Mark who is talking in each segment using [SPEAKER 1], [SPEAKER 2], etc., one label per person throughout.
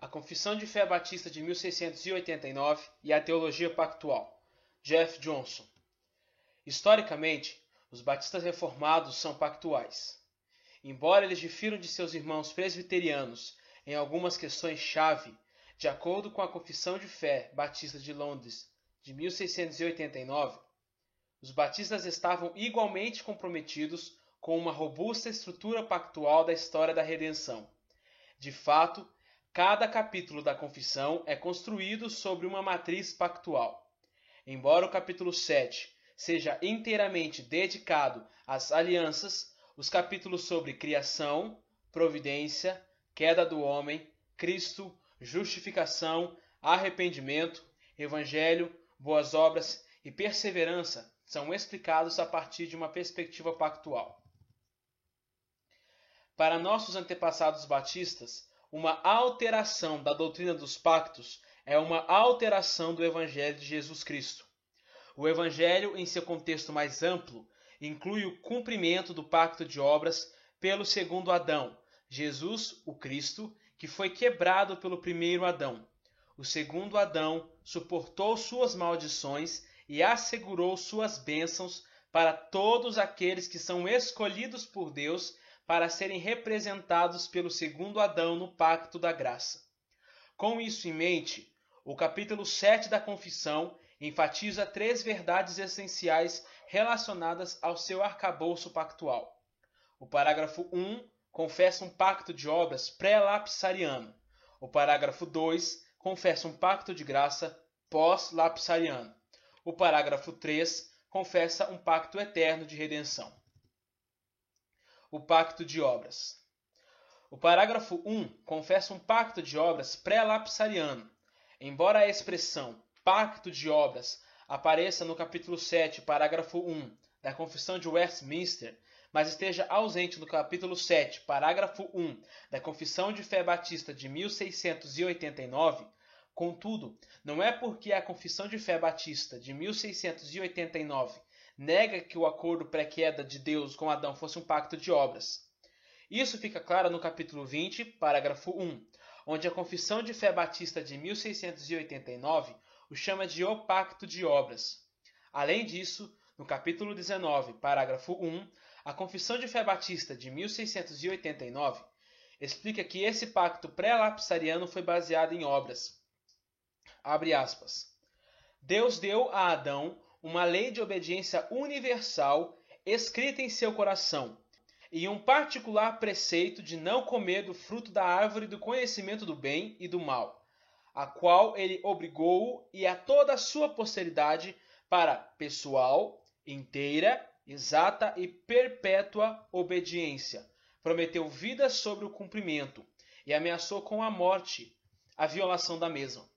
[SPEAKER 1] A Confissão de Fé Batista de 1689 e a Teologia Pactual. Jeff Johnson. Historicamente, os batistas reformados são pactuais. Embora eles difiram de seus irmãos presbiterianos em algumas questões-chave, de acordo com a Confissão de Fé Batista de Londres de 1689, os batistas estavam igualmente comprometidos com uma robusta estrutura pactual da história da redenção. De fato, cada capítulo da Confissão é construído sobre uma matriz pactual. Embora o capítulo 7 seja inteiramente dedicado às alianças, os capítulos sobre criação, providência, queda do homem, Cristo, justificação, arrependimento, evangelho, boas obras e perseverança são explicados a partir de uma perspectiva pactual. Para nossos antepassados batistas, uma alteração da doutrina dos pactos é uma alteração do Evangelho de Jesus Cristo. O Evangelho, em seu contexto mais amplo, inclui o cumprimento do pacto de obras pelo segundo Adão, Jesus, o Cristo, que foi quebrado pelo primeiro Adão. O segundo Adão suportou suas maldições e assegurou suas bênçãos para todos aqueles que são escolhidos por Deus para serem representados pelo segundo Adão no pacto da graça. Com isso em mente, o capítulo 7 da Confissão enfatiza três verdades essenciais relacionadas ao seu arcabouço pactual. O parágrafo 1 confessa um pacto de obras pré-lapsariano. O parágrafo 2 confessa um pacto de graça pós-lapsariano. O parágrafo 3 confessa um pacto eterno de redenção. O pacto de obras. O parágrafo 1 confessa um pacto de obras pré-lapsariano. Embora a expressão pacto de obras apareça no capítulo 7, parágrafo 1 da Confissão de Westminster, mas esteja ausente no capítulo 7, parágrafo 1 da Confissão de Fé Batista de 1689, contudo, não é porque a Confissão de Fé Batista de 1689 nega que o acordo pré-queda de Deus com Adão fosse um pacto de obras. Isso fica claro no capítulo 20, parágrafo 1, onde a Confissão de Fé Batista de 1689 o chama de o pacto de obras. Além disso, no capítulo 19, parágrafo 1, a Confissão de Fé Batista de 1689 explica que esse pacto pré-lapsariano foi baseado em obras. Abre aspas. Deus deu a Adão uma lei de obediência universal escrita em seu coração, e um particular preceito de não comer do fruto da árvore do conhecimento do bem e do mal a qual ele obrigou e a toda a sua posteridade para pessoal, inteira, exata e perpétua obediência. Prometeu vida sobre o cumprimento e ameaçou com a morte a violação da mesma.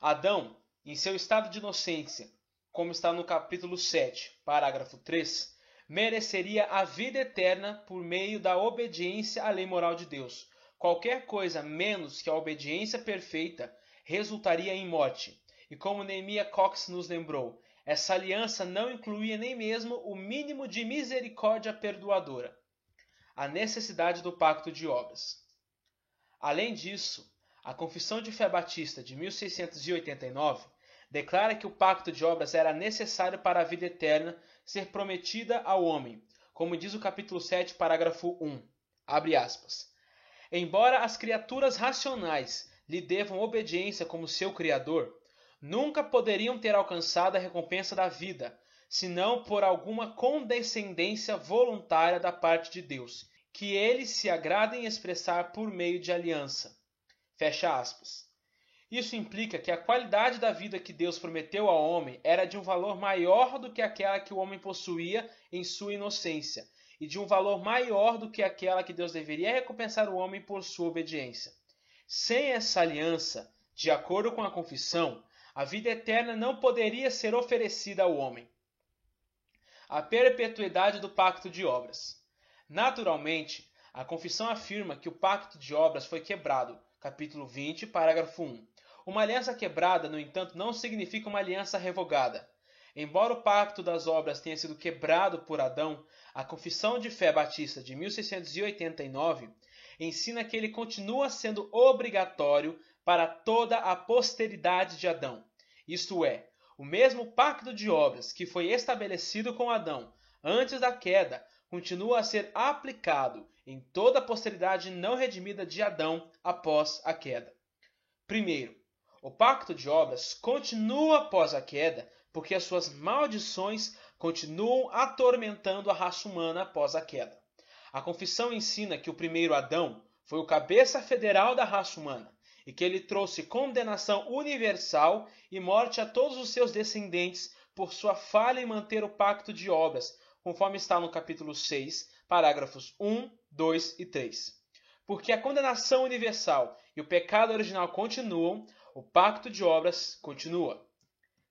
[SPEAKER 1] Adão, em seu estado de inocência, como está no capítulo 7, parágrafo 3, mereceria a vida eterna por meio da obediência à lei moral de Deus, Qualquer coisa menos que a obediência perfeita resultaria em morte. E como Neemia Cox nos lembrou, essa aliança não incluía nem mesmo o mínimo de misericórdia perdoadora, a necessidade do pacto de obras. Além disso, a Confissão de Fé Batista de 1689 declara que o pacto de obras era necessário para a vida eterna ser prometida ao homem, como diz o capítulo 7, parágrafo 1. Abre aspas. Embora as criaturas racionais lhe devam obediência como seu Criador, nunca poderiam ter alcançado a recompensa da vida, senão por alguma condescendência voluntária da parte de Deus, que ele se agrada em expressar por meio de aliança. Fecha aspas. Isso implica que a qualidade da vida que Deus prometeu ao homem era de um valor maior do que aquela que o homem possuía em sua inocência, e de um valor maior do que aquela que Deus deveria recompensar o homem por sua obediência. Sem essa aliança, de acordo com a confissão, a vida eterna não poderia ser oferecida ao homem. A perpetuidade do pacto de obras. Naturalmente, a confissão afirma que o pacto de obras foi quebrado, capítulo 20, parágrafo 1. Uma aliança quebrada, no entanto, não significa uma aliança revogada. Embora o pacto das obras tenha sido quebrado por Adão, a Confissão de Fé Batista de 1689 ensina que ele continua sendo obrigatório para toda a posteridade de Adão. Isto é, o mesmo pacto de obras que foi estabelecido com Adão antes da queda continua a ser aplicado em toda a posteridade não redimida de Adão após a queda. Primeiro, o pacto de obras continua após a queda porque as suas maldições continuam atormentando a raça humana após a queda. A confissão ensina que o primeiro Adão foi o cabeça federal da raça humana e que ele trouxe condenação universal e morte a todos os seus descendentes por sua falha em manter o pacto de obras, conforme está no capítulo 6, parágrafos 1, 2 e 3. Porque a condenação universal e o pecado original continuam, o pacto de obras continua.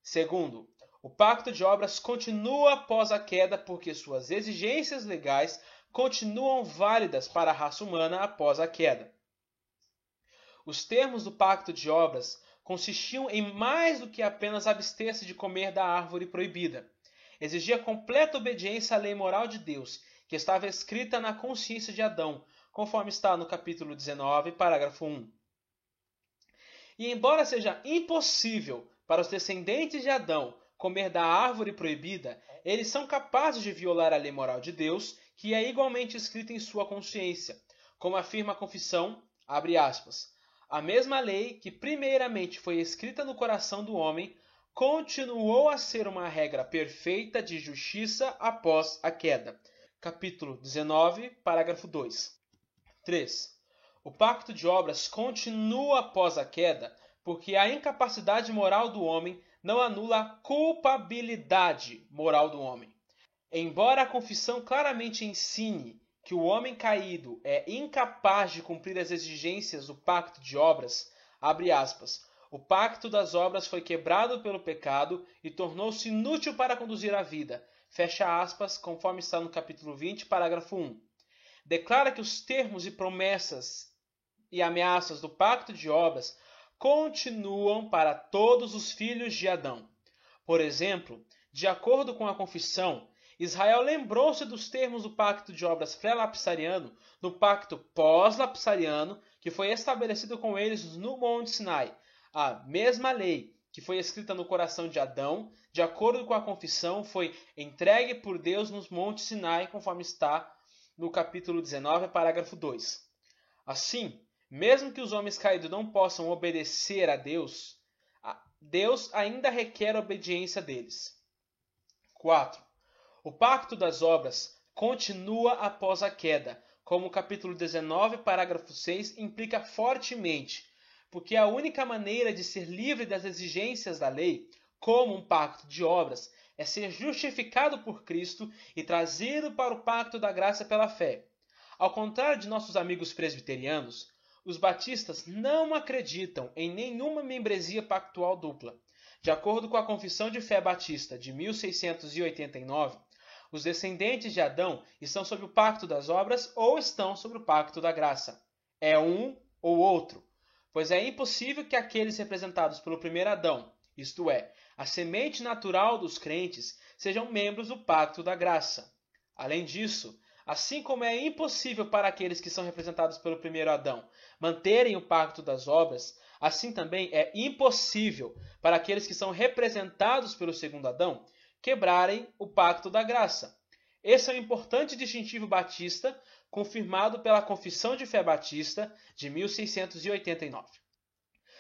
[SPEAKER 1] Segundo, o pacto de obras continua após a queda porque suas exigências legais continuam válidas para a raça humana após a queda. Os termos do pacto de obras consistiam em mais do que apenas abster-se de comer da árvore proibida. Exigia completa obediência à lei moral de Deus, que estava escrita na consciência de Adão, conforme está no capítulo 19, parágrafo 1. E embora seja impossível para os descendentes de Adão comer da árvore proibida, eles são capazes de violar a lei moral de Deus, que é igualmente escrita em sua consciência, como afirma a confissão, abre aspas, a mesma lei que primeiramente foi escrita no coração do homem continuou a ser uma regra perfeita de justiça após a queda. Capítulo 19, parágrafo 2. 3. O pacto de obras continua após a queda, porque a incapacidade moral do homem não anula a culpabilidade moral do homem. Embora a confissão claramente ensine que o homem caído é incapaz de cumprir as exigências do pacto de obras, abre aspas, o pacto das obras foi quebrado pelo pecado e tornou-se inútil para conduzir a vida. Fecha aspas, conforme está no capítulo 20, parágrafo 1. Declara que os termos e promessas e ameaças do pacto de obras continuam para todos os filhos de Adão. Por exemplo, de acordo com a confissão, Israel lembrou-se dos termos do pacto de obras pré-lapsariano no pacto pós-lapsariano que foi estabelecido com eles no Monte Sinai. A mesma lei que foi escrita no coração de Adão, de acordo com a confissão, foi entregue por Deus nos Montes Sinai, conforme está no capítulo 19, parágrafo 2. Assim, mesmo que os homens caídos não possam obedecer a Deus, Deus ainda requer a obediência deles. 4. O pacto das obras continua após a queda, como o capítulo 19, parágrafo 6 implica fortemente, porque a única maneira de ser livre das exigências da lei, como um pacto de obras, é ser justificado por Cristo e trazido para o pacto da graça pela fé. Ao contrário de nossos amigos presbiterianos, os batistas não acreditam em nenhuma membresia pactual dupla. De acordo com a Confissão de Fé Batista de 1689, os descendentes de Adão estão sob o pacto das obras ou estão sob o pacto da graça. É um ou outro, pois é impossível que aqueles representados pelo primeiro Adão, isto é, a semente natural dos crentes, sejam membros do pacto da graça. Além disso, assim como é impossível para aqueles que são representados pelo primeiro Adão manterem o pacto das obras, assim também é impossível para aqueles que são representados pelo segundo Adão quebrarem o pacto da graça. Esse é um importante distintivo batista, confirmado pela Confissão de Fé Batista de 1689.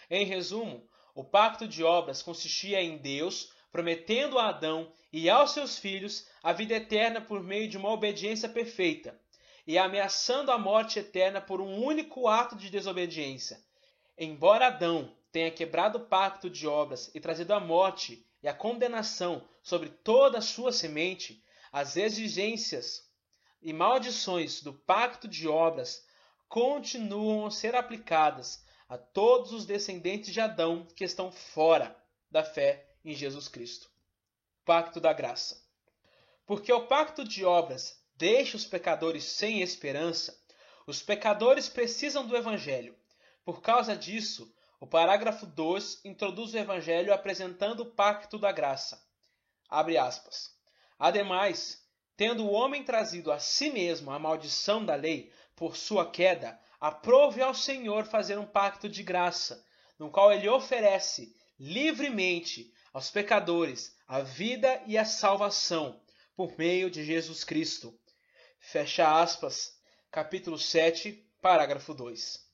[SPEAKER 1] Em resumo, o pacto de obras consistia em Deus prometendo a Adão e aos seus filhos a vida eterna por meio de uma obediência perfeita, e ameaçando a morte eterna por um único ato de desobediência. Embora Adão tenha quebrado o pacto de obras e trazido a morte e a condenação sobre toda a sua semente, as exigências e maldições do pacto de obras continuam a ser aplicadas a todos os descendentes de Adão que estão fora da fé em Jesus Cristo. Pacto da graça. Porque o pacto de obras deixa os pecadores sem esperança, os pecadores precisam do evangelho. Por causa disso, o parágrafo 2 introduz o Evangelho apresentando o pacto da graça. Abre aspas. Ademais, tendo o homem trazido a si mesmo a maldição da lei por sua queda, aprove ao Senhor fazer um pacto de graça, no qual ele oferece livremente aos pecadores a vida e a salvação por meio de Jesus Cristo. Fecha aspas, capítulo 7, parágrafo 2.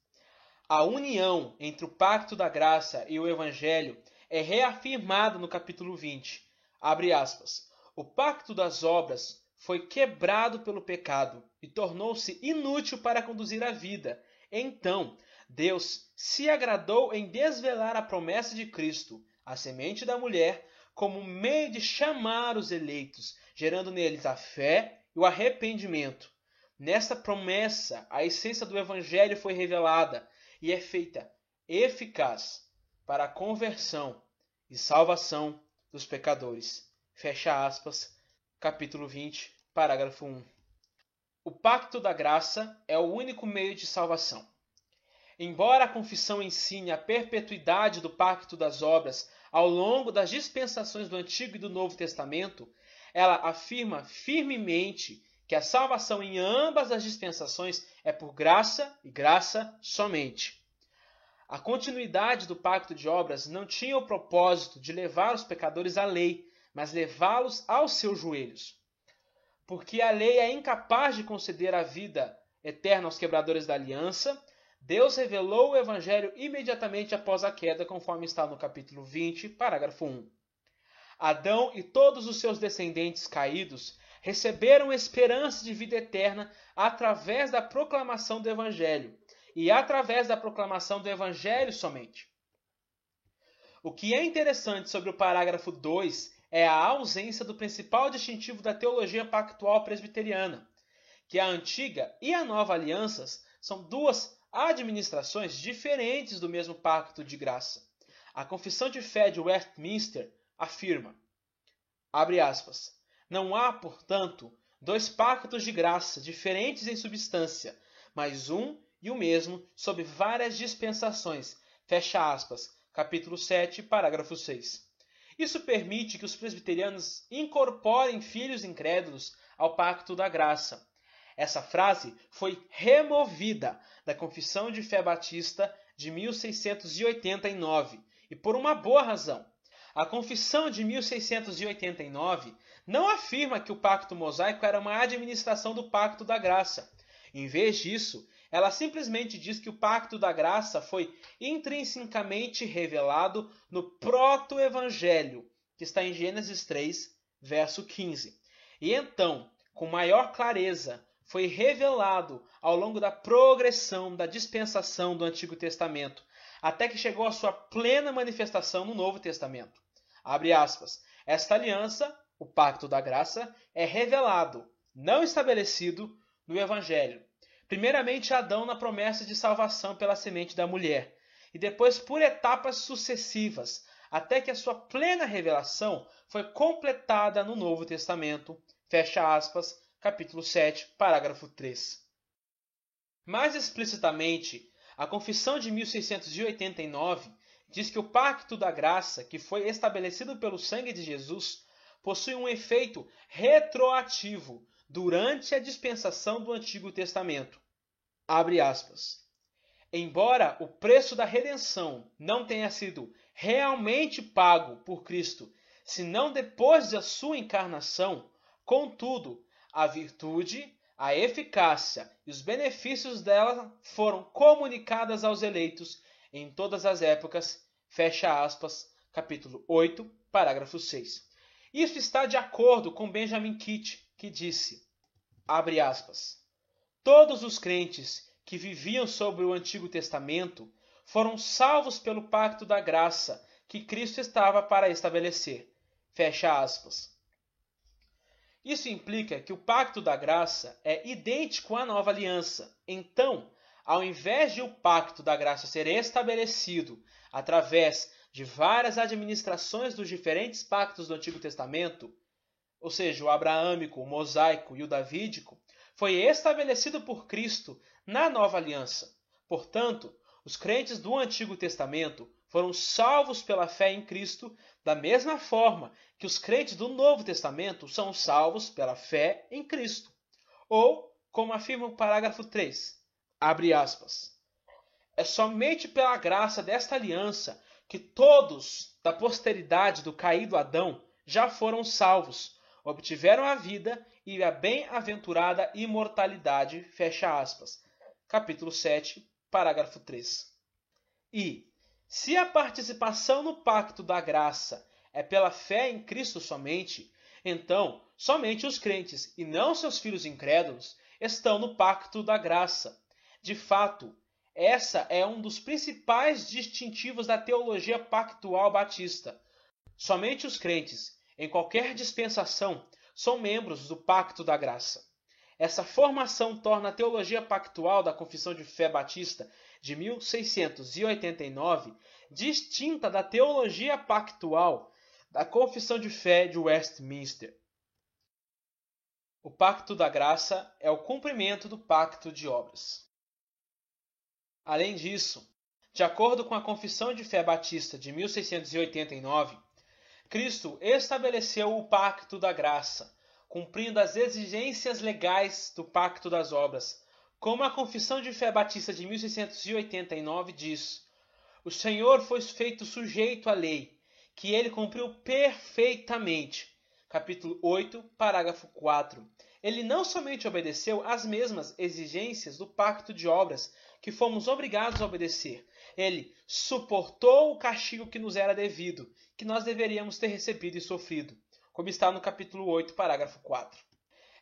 [SPEAKER 1] A união entre o pacto da graça e o evangelho é reafirmada no capítulo 20. Abre aspas. O pacto das obras foi quebrado pelo pecado e tornou-se inútil para conduzir a vida. Então, Deus se agradou em desvelar a promessa de Cristo, a semente da mulher, como meio de chamar os eleitos, gerando neles a fé e o arrependimento. Nesta promessa, a essência do Evangelho foi revelada e é feita eficaz para a conversão e salvação dos pecadores. Fecha aspas, capítulo 20, parágrafo 1. O pacto da graça é o único meio de salvação. Embora a confissão ensine a perpetuidade do pacto das obras ao longo das dispensações do Antigo e do Novo Testamento, ela afirma firmemente que a salvação em ambas as dispensações é por graça e graça somente. A continuidade do pacto de obras não tinha o propósito de levar os pecadores à lei, mas levá-los aos seus joelhos. Porque a lei é incapaz de conceder a vida eterna aos quebradores da aliança, Deus revelou o evangelho imediatamente após a queda, conforme está no capítulo 20, parágrafo 1. Adão e todos os seus descendentes caídos receberam esperança de vida eterna através da proclamação do evangelho e através da proclamação do evangelho somente. O que é interessante sobre o parágrafo 2 é a ausência do principal distintivo da teologia pactual presbiteriana, que a antiga e a nova alianças são duas administrações diferentes do mesmo pacto de graça. A Confissão de Fé de Westminster afirma, aspas, não há, portanto, dois pactos de graça diferentes em substância, mas um e o mesmo sob várias dispensações. Fecha aspas. Capítulo 7, parágrafo 6. Isso permite que os presbiterianos incorporem filhos incrédulos ao pacto da graça. Essa frase foi removida da Confissão de Fé Batista de 1689 e por uma boa razão. A Confissão de 1689 não afirma que o pacto mosaico era uma administração do pacto da graça. Em vez disso, ela simplesmente diz que o pacto da graça foi intrinsecamente revelado no proto-evangelho, que está em Gênesis 3, verso 15. E então, com maior clareza, foi revelado ao longo da progressão da dispensação do Antigo Testamento, até que chegou à sua plena manifestação no Novo Testamento. Abre aspas. Esta aliança, o pacto da graça, é revelado, não estabelecido, no Evangelho, Primeiramente, Adão na promessa de salvação pela semente da mulher, e depois por etapas sucessivas, até que a sua plena revelação foi completada no Novo Testamento. Fecha aspas, capítulo 7, parágrafo 3. Mais explicitamente, a Confissão de 1689 diz que o pacto da graça, que foi estabelecido pelo sangue de Jesus, possui um efeito retroativo durante a dispensação do Antigo Testamento. Abre aspas. Embora o preço da redenção não tenha sido realmente pago por Cristo, senão depois da sua encarnação, contudo, a virtude, a eficácia e os benefícios dela foram comunicadas aos eleitos em todas as épocas. Fecha aspas, capítulo 8, parágrafo 6. Isso está de acordo com Benjamin Kitt, que disse, abre aspas, todos os crentes que viviam sob o Antigo Testamento foram salvos pelo pacto da graça que Cristo estava para estabelecer. Fecha aspas. Isso implica que o pacto da graça é idêntico à nova aliança. Então, ao invés de o pacto da graça ser estabelecido através de várias administrações dos diferentes pactos do Antigo Testamento, ou seja, o abraâmico, o mosaico e o davídico, foi estabelecido por Cristo na nova aliança. Portanto, os crentes do Antigo Testamento foram salvos pela fé em Cristo, da mesma forma que os crentes do Novo Testamento são salvos pela fé em Cristo. Ou, como afirma o parágrafo 3, Abre aspas. É somente pela graça desta aliança que todos da posteridade do caído Adão já foram salvos, obtiveram a vida e a bem-aventurada imortalidade. Fecha aspas. Capítulo 7, parágrafo 3. E, se a participação no pacto da graça é pela fé em Cristo somente, então somente os crentes e não seus filhos incrédulos estão no pacto da graça. De fato, essa é um dos principais distintivos da teologia pactual batista. Somente os crentes, em qualquer dispensação, são membros do pacto da graça. Essa formação torna a teologia pactual da Confissão de Fé Batista de 1689 distinta da teologia pactual da Confissão de Fé de Westminster. O pacto da graça é o cumprimento do pacto de obras. Além disso, de acordo com a Confissão de Fé Batista de 1689, Cristo estabeleceu o pacto da graça, cumprindo as exigências legais do pacto das obras. Como a Confissão de Fé Batista de 1689 diz: O Senhor foi feito sujeito à lei, que ele cumpriu perfeitamente. Capítulo 8, parágrafo 4. Ele não somente obedeceu às mesmas exigências do pacto de obras que fomos obrigados a obedecer, ele suportou o castigo que nos era devido, que nós deveríamos ter recebido e sofrido, como está no capítulo 8, parágrafo 4.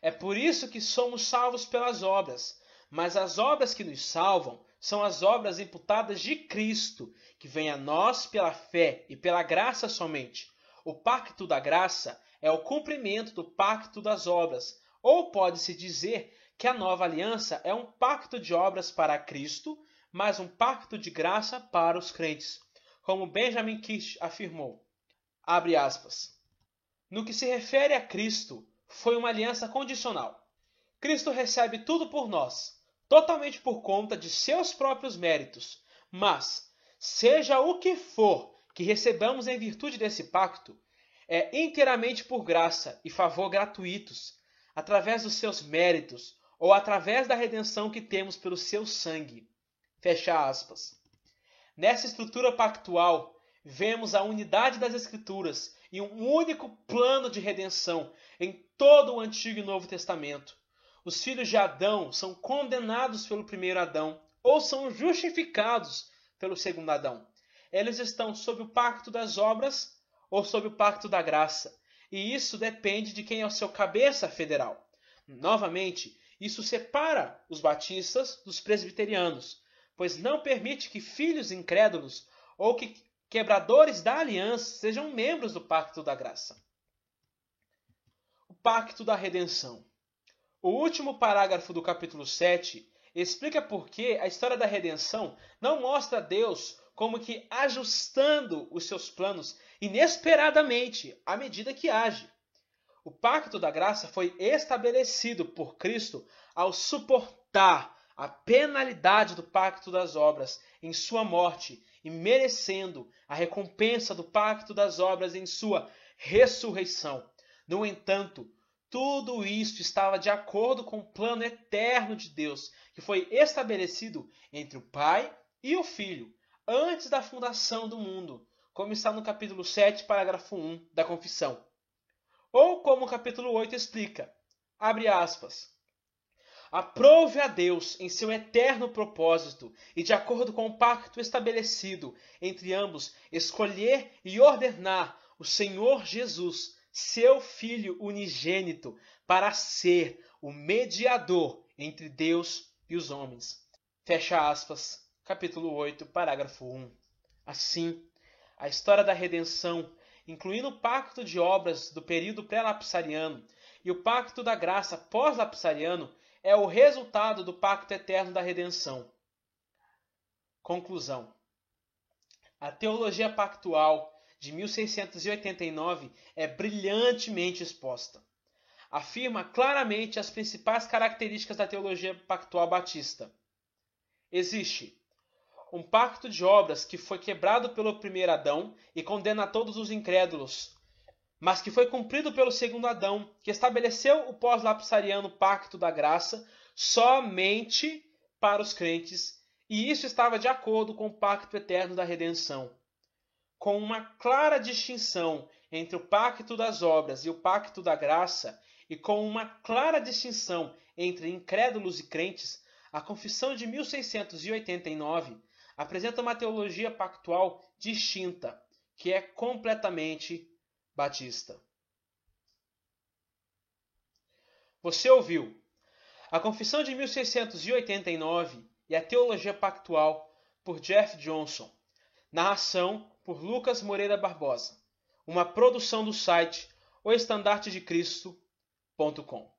[SPEAKER 1] É por isso que somos salvos pelas obras, mas as obras que nos salvam são as obras imputadas de Cristo, que vem a nós pela fé e pela graça somente. O pacto da graça é o cumprimento do pacto das obras, ou pode-se dizer que a nova aliança é um pacto de obras para Cristo mas um pacto de graça para os crentes, como Benjamin Kish afirmou. No que se refere a Cristo, foi uma aliança condicional. Cristo recebe tudo por nós, totalmente por conta de seus próprios méritos, mas, seja o que for que recebamos em virtude desse pacto, é inteiramente por graça e favor gratuitos, através dos seus méritos ou através da redenção que temos pelo seu sangue. Fecha aspas. Nessa estrutura pactual, vemos a unidade das Escrituras e um único plano de redenção em todo o Antigo e Novo Testamento. Os filhos de Adão são condenados pelo primeiro Adão ou são justificados pelo segundo Adão. Eles estão sob o pacto das obras ou sob o pacto da graça. E isso depende de quem é o seu cabeça federal. Novamente, isso separa os batistas dos presbiterianos pois não permite que filhos incrédulos ou que quebradores da aliança sejam membros do pacto da graça. O pacto da redenção. O último parágrafo do capítulo 7 explica por que a história da redenção não mostra Deus como que ajustando os seus planos inesperadamente à medida que age. O pacto da graça foi estabelecido por Cristo ao suportar a penalidade do pacto das obras em sua morte e merecendo a recompensa do pacto das obras em sua ressurreição. No entanto, tudo isto estava de acordo com o plano eterno de Deus, que foi estabelecido entre o Pai e o Filho, antes da fundação do mundo, como está no capítulo 7, parágrafo 1 da Confissão. Ou como o capítulo 8 explica, abre aspas, Aprove a Deus em seu eterno propósito e de acordo com o pacto estabelecido entre ambos, escolher e ordenar o Senhor Jesus, seu Filho unigênito, para ser o mediador entre Deus e os homens. Fecha aspas, capítulo 8, parágrafo 1. Assim, a história da redenção, incluindo o pacto de obras do período pré-lapsariano e o pacto da graça pós-lapsariano, é o resultado do pacto eterno da redenção. Conclusão: A teologia pactual de 1689 é brilhantemente exposta. Afirma claramente as principais características da teologia pactual batista. Existe um pacto de obras que foi quebrado pelo primeiro Adão e condena todos os incrédulos mas que foi cumprido pelo segundo Adão, que estabeleceu o pós-lapsariano pacto da graça somente para os crentes, e isso estava de acordo com o pacto eterno da redenção. Com uma clara distinção entre o pacto das obras e o pacto da graça, e com uma clara distinção entre incrédulos e crentes, a Confissão de 1689 apresenta uma teologia pactual distinta, que é completamente batista. Você ouviu a Confissão de 1689 e a Teologia Pactual por Jeff Johnson. Narração por Lucas Moreira Barbosa. Uma produção do site oestandartedecristo.com.